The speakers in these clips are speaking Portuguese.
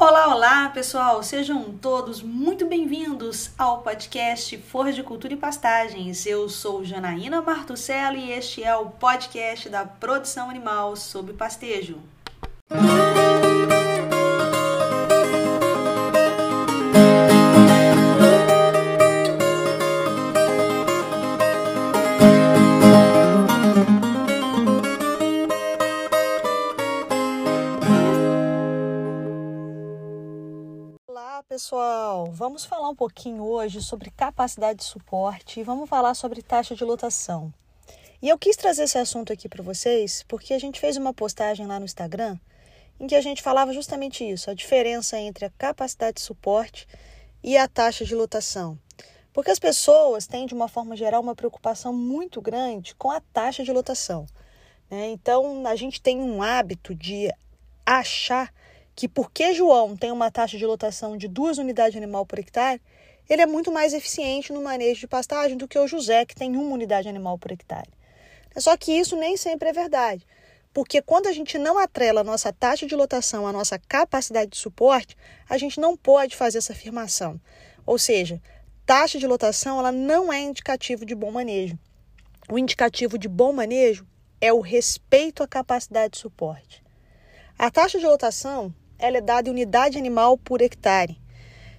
Olá, olá, pessoal! Sejam todos muito bem-vindos ao podcast Forra de Cultura e Pastagens. Eu sou Janaína Martucello e este é o podcast da produção animal sob pastejo. Pessoal! Vamos falar um pouquinho hoje sobre capacidade de suporte e vamos falar sobre taxa de lotação. E eu quis trazer esse assunto aqui para vocês porque a gente fez uma postagem lá no Instagram em que a gente falava justamente isso, a diferença entre a capacidade de suporte e a taxa de lotação. Porque as pessoas têm, de uma forma geral, uma preocupação muito grande com a taxa de lotação. Né? Então, a gente tem um hábito de achar que porque João tem uma taxa de lotação de duas unidades de animal por hectare, ele é muito mais eficiente no manejo de pastagem do que o José, que tem uma unidade animal por hectare. Só que isso nem sempre é verdade, porque quando a gente não atrela a nossa taxa de lotação à nossa capacidade de suporte, a gente não pode fazer essa afirmação. Ou seja, taxa de lotação ela não é indicativo de bom manejo. O indicativo de bom manejo é o respeito à capacidade de suporte. A taxa de lotação ela é dada em unidade animal por hectare,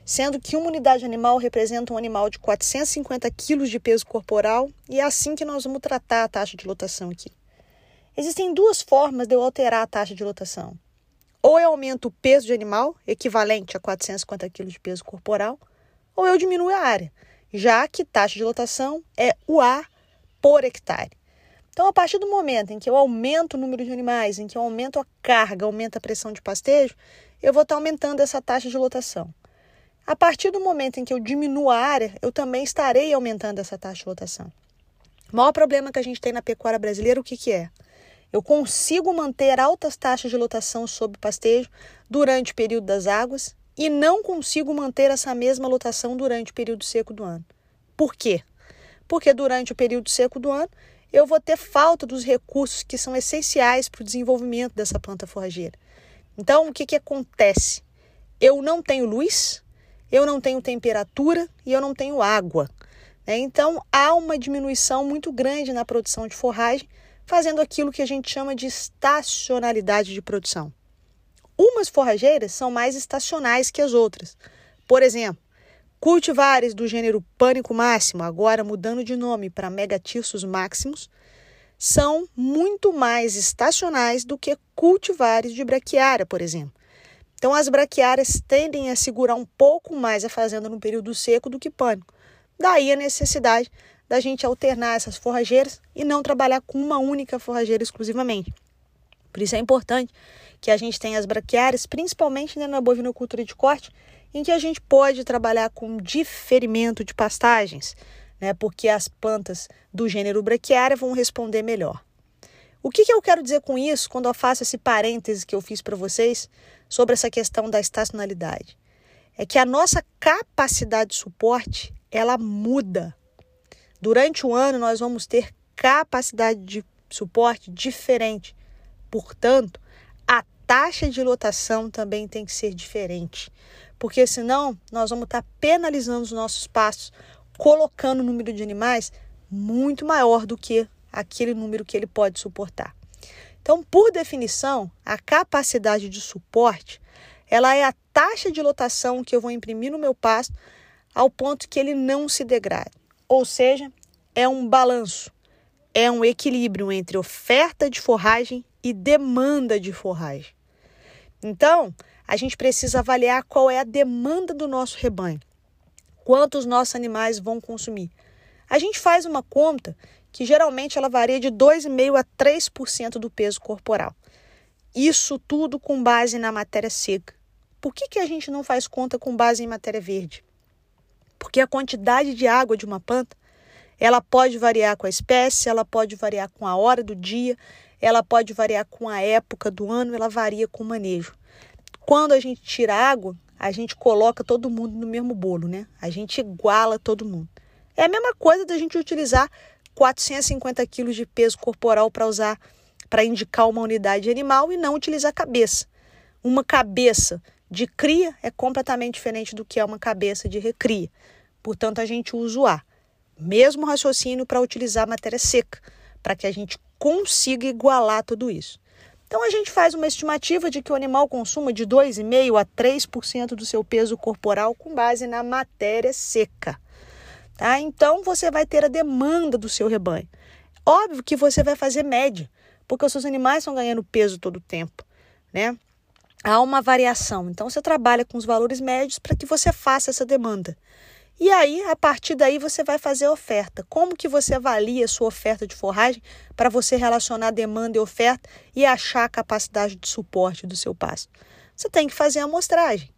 sendo que uma unidade animal representa um animal de 450 quilos de peso corporal e é assim que nós vamos tratar a taxa de lotação aqui. Existem duas formas de eu alterar a taxa de lotação. Ou eu aumento o peso de animal, equivalente a 450 quilos de peso corporal, ou eu diminuo a área, já que taxa de lotação é o A por hectare. Então, a partir do momento em que eu aumento o número de animais, em que eu aumento a carga, aumento a pressão de pastejo, eu vou estar aumentando essa taxa de lotação. A partir do momento em que eu diminuo a área, eu também estarei aumentando essa taxa de lotação. O maior problema que a gente tem na pecuária brasileira, o que, que é? Eu consigo manter altas taxas de lotação sob pastejo durante o período das águas e não consigo manter essa mesma lotação durante o período seco do ano. Por quê? Porque durante o período seco do ano eu vou ter falta dos recursos que são essenciais para o desenvolvimento dessa planta forrageira. Então, o que, que acontece? Eu não tenho luz, eu não tenho temperatura e eu não tenho água. Né? Então, há uma diminuição muito grande na produção de forragem, fazendo aquilo que a gente chama de estacionalidade de produção. Umas forrageiras são mais estacionais que as outras. Por exemplo, Cultivares do gênero Pânico Máximo, agora mudando de nome para Megatirsus Maximus, são muito mais estacionais do que cultivares de braquiária, por exemplo. Então, as braquiárias tendem a segurar um pouco mais a fazenda no período seco do que pânico. Daí a necessidade da gente alternar essas forrageiras e não trabalhar com uma única forrageira exclusivamente. Por isso é importante que a gente tenha as braquiárias, principalmente né, na bovinocultura de corte, em que a gente pode trabalhar com diferimento de pastagens, né, porque as plantas do gênero braquiária vão responder melhor. O que, que eu quero dizer com isso quando eu faço esse parêntese que eu fiz para vocês sobre essa questão da estacionalidade? É que a nossa capacidade de suporte ela muda. Durante o ano nós vamos ter capacidade de suporte diferente. Portanto, taxa de lotação também tem que ser diferente porque senão nós vamos estar penalizando os nossos pastos, colocando o número de animais muito maior do que aquele número que ele pode suportar. Então, por definição, a capacidade de suporte, ela é a taxa de lotação que eu vou imprimir no meu pasto ao ponto que ele não se degrade. Ou seja, é um balanço, é um equilíbrio entre oferta de forragem e demanda de forragem. Então, a gente precisa avaliar qual é a demanda do nosso rebanho, quantos nossos animais vão consumir. A gente faz uma conta que geralmente ela varia de 2,5% a 3% do peso corporal. Isso tudo com base na matéria seca. Por que, que a gente não faz conta com base em matéria verde? Porque a quantidade de água de uma planta ela pode variar com a espécie, ela pode variar com a hora do dia, ela pode variar com a época do ano, ela varia com o manejo. Quando a gente tira água, a gente coloca todo mundo no mesmo bolo, né? A gente iguala todo mundo. É a mesma coisa da gente utilizar 450 quilos de peso corporal para usar para indicar uma unidade animal e não utilizar cabeça. Uma cabeça de cria é completamente diferente do que é uma cabeça de recria. Portanto, a gente usa o A. Mesmo raciocínio para utilizar matéria seca, para que a gente consiga igualar tudo isso. Então, a gente faz uma estimativa de que o animal consuma de 2,5% a 3% do seu peso corporal com base na matéria seca. Tá? Então, você vai ter a demanda do seu rebanho. Óbvio que você vai fazer média, porque os seus animais estão ganhando peso todo o tempo, né? Há uma variação. Então, você trabalha com os valores médios para que você faça essa demanda. E aí, a partir daí, você vai fazer a oferta. Como que você avalia a sua oferta de forragem para você relacionar demanda e oferta e achar a capacidade de suporte do seu pasto? Você tem que fazer a amostragem.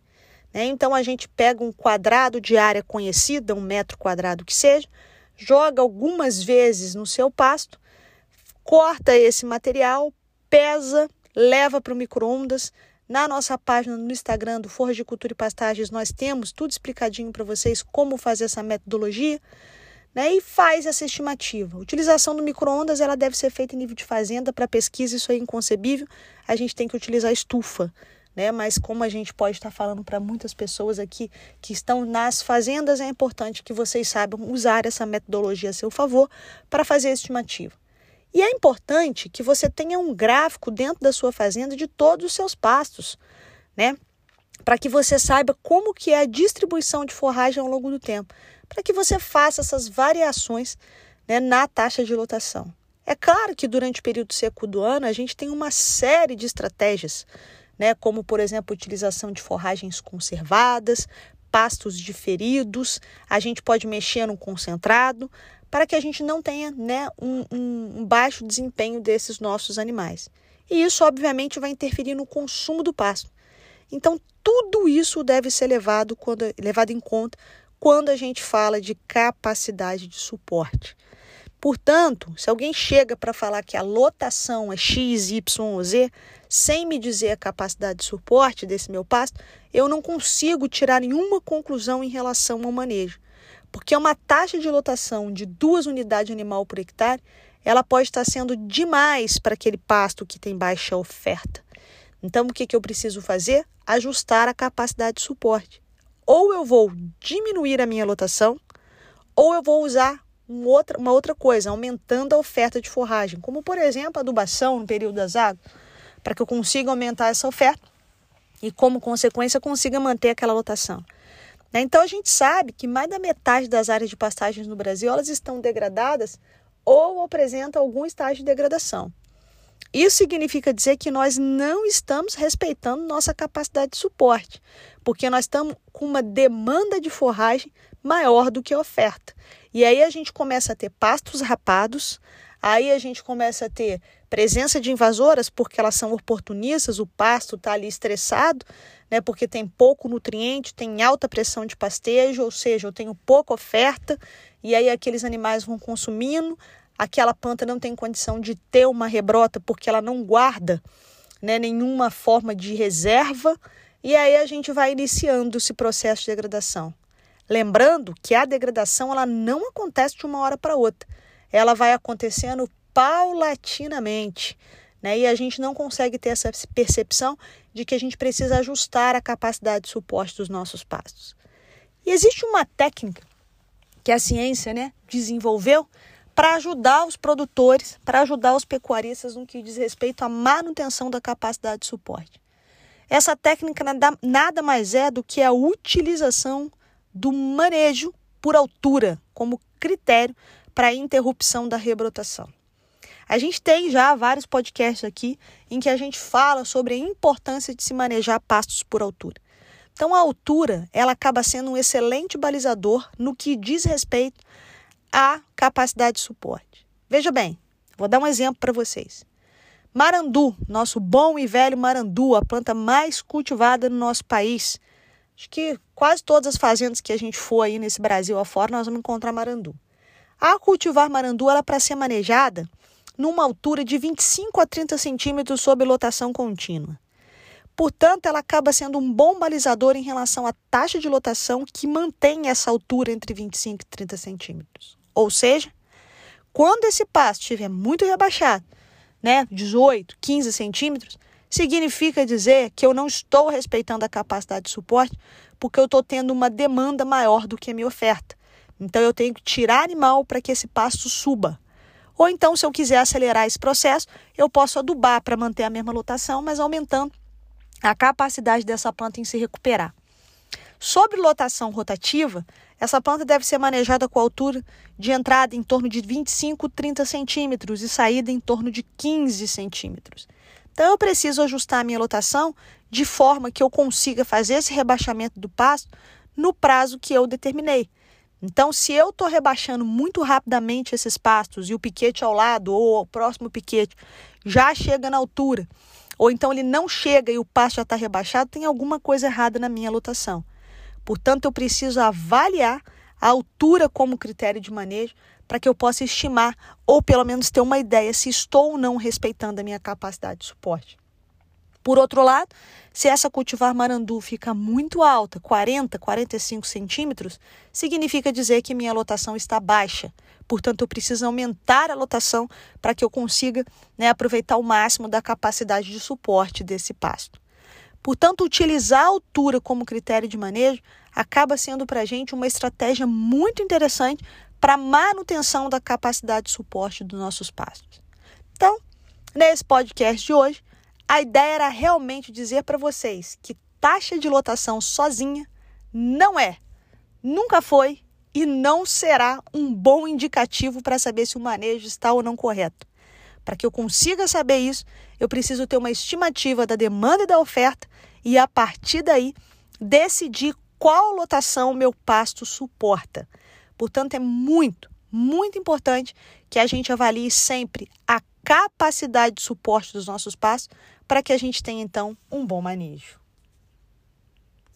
Né? Então, a gente pega um quadrado de área conhecida, um metro quadrado que seja, joga algumas vezes no seu pasto, corta esse material, pesa, leva para o micro-ondas, na nossa página no Instagram do Forra de Cultura e Pastagens, nós temos tudo explicadinho para vocês como fazer essa metodologia. Né, e faz essa estimativa. Utilização do micro-ondas ela deve ser feita em nível de fazenda. Para pesquisa, isso é inconcebível. A gente tem que utilizar estufa. Né? Mas como a gente pode estar falando para muitas pessoas aqui que estão nas fazendas, é importante que vocês saibam usar essa metodologia a seu favor para fazer a estimativa. E é importante que você tenha um gráfico dentro da sua fazenda de todos os seus pastos, né? Para que você saiba como que é a distribuição de forragem ao longo do tempo, para que você faça essas variações né, na taxa de lotação. É claro que durante o período seco do ano a gente tem uma série de estratégias, né, como por exemplo utilização de forragens conservadas, pastos diferidos, a gente pode mexer no concentrado, para que a gente não tenha né, um, um, baixo desempenho desses nossos animais. E isso, obviamente, vai interferir no consumo do pasto. Então, tudo isso deve ser levado, quando, levado em conta quando a gente fala de capacidade de suporte. Portanto, se alguém chega para falar que a lotação é X, Y ou Z, sem me dizer a capacidade de suporte desse meu pasto, eu não consigo tirar nenhuma conclusão em relação ao manejo. Porque uma taxa de lotação de duas unidades animal por hectare, ela pode estar sendo demais para aquele pasto que tem baixa oferta. Então, o que, que eu preciso fazer? Ajustar a capacidade de suporte. Ou eu vou diminuir a minha lotação, ou eu vou usar outra, uma outra coisa, aumentando a oferta de forragem, como por exemplo a adubação no período das águas, para que eu consiga aumentar essa oferta e, como consequência, consiga manter aquela lotação. Né? Então a gente sabe que mais da metade das áreas de pastagens no Brasil elas estão degradadas ou apresentam algum estágio de degradação. Isso significa dizer que nós não estamos respeitando nossa capacidade de suporte, porque nós estamos com uma demanda de forragem maior do que a oferta. E aí a gente começa a ter pastos rapados, aí a gente começa a ter presença de invasoras, porque elas são oportunistas, o pasto está ali estressado, né, porque tem pouco nutriente, tem alta pressão de pastejo, ou seja, eu tenho pouca oferta, e aí aqueles animais vão consumindo, aquela planta não tem condição de ter uma rebrota porque ela não guarda né, nenhuma forma de reserva, e aí a gente vai iniciando esse processo de degradação. Lembrando que a degradação ela não acontece de uma hora para outra, ela vai acontecendo paulatinamente. Né? E a gente não consegue ter essa percepção de que a gente precisa ajustar a capacidade de suporte dos nossos pastos. E existe uma técnica que a ciência né, desenvolveu para ajudar os produtores, para ajudar os pecuaristas no que diz respeito à manutenção da capacidade de suporte. Essa técnica nada, nada mais é do que a utilização do manejo por altura como critério para a interrupção da rebrotação. A gente tem já vários podcasts aqui em que a gente fala sobre a importância de se manejar pastos por altura. Então, a altura ela acaba sendo um excelente balizador no que diz respeito à capacidade de suporte. Veja bem, vou dar um exemplo para vocês. Marandu, nosso bom e velho marandu, a planta mais cultivada no nosso país. Acho que quase todas as fazendas que a gente for aí nesse Brasil afora, nós vamos encontrar marandu. A cultivar marandu, ela para ser manejada, numa altura de 25 a 30 centímetros sob lotação contínua. Portanto, ela acaba sendo um bom balizador em relação à taxa de lotação que mantém essa altura entre 25 e 30 centímetros. Ou seja, quando esse pasto estiver muito rebaixado, né, 18, 15 centímetros, significa dizer que eu não estou respeitando a capacidade de suporte porque eu estou tendo uma demanda maior do que a minha oferta. Então eu tenho que tirar animal para que esse pasto suba. Ou então, se eu quiser acelerar esse processo, eu posso adubar para manter a mesma lotação, mas aumentando a capacidade dessa planta em se recuperar. Sobre lotação rotativa, essa planta deve ser manejada com altura de entrada em torno de 25, 30 centímetros e saída em torno de 15 centímetros. Então, eu preciso ajustar a minha lotação de forma que eu consiga fazer esse rebaixamento do pasto no prazo que eu determinei. Então, se eu estou rebaixando muito rapidamente esses pastos e o piquete ao lado ou o próximo piquete já chega na altura, ou então ele não chega e o pasto já está rebaixado, tem alguma coisa errada na minha lotação. Portanto, eu preciso avaliar a altura como critério de manejo para que eu possa estimar ou pelo menos ter uma ideia se estou ou não respeitando a minha capacidade de suporte. Por outro lado, se essa cultivar marandu fica muito alta, 40, 45 centímetros, significa dizer que minha lotação está baixa. Portanto, eu preciso aumentar a lotação para que eu consiga né, aproveitar o máximo da capacidade de suporte desse pasto. Portanto, utilizar a altura como critério de manejo acaba sendo para a gente uma estratégia muito interessante para manutenção da capacidade de suporte dos nossos pastos. Então, nesse podcast de hoje, a ideia era realmente dizer para vocês que taxa de lotação sozinha não é, nunca foi e não será um bom indicativo para saber se o manejo está ou não correto. Para que eu consiga saber isso, eu preciso ter uma estimativa da demanda e da oferta e, a partir daí, decidir qual lotação meu pasto suporta. Portanto, é muito, muito importante que a gente avalie sempre a capacidade de suporte dos nossos pastos para que a gente tenha então um bom manejo.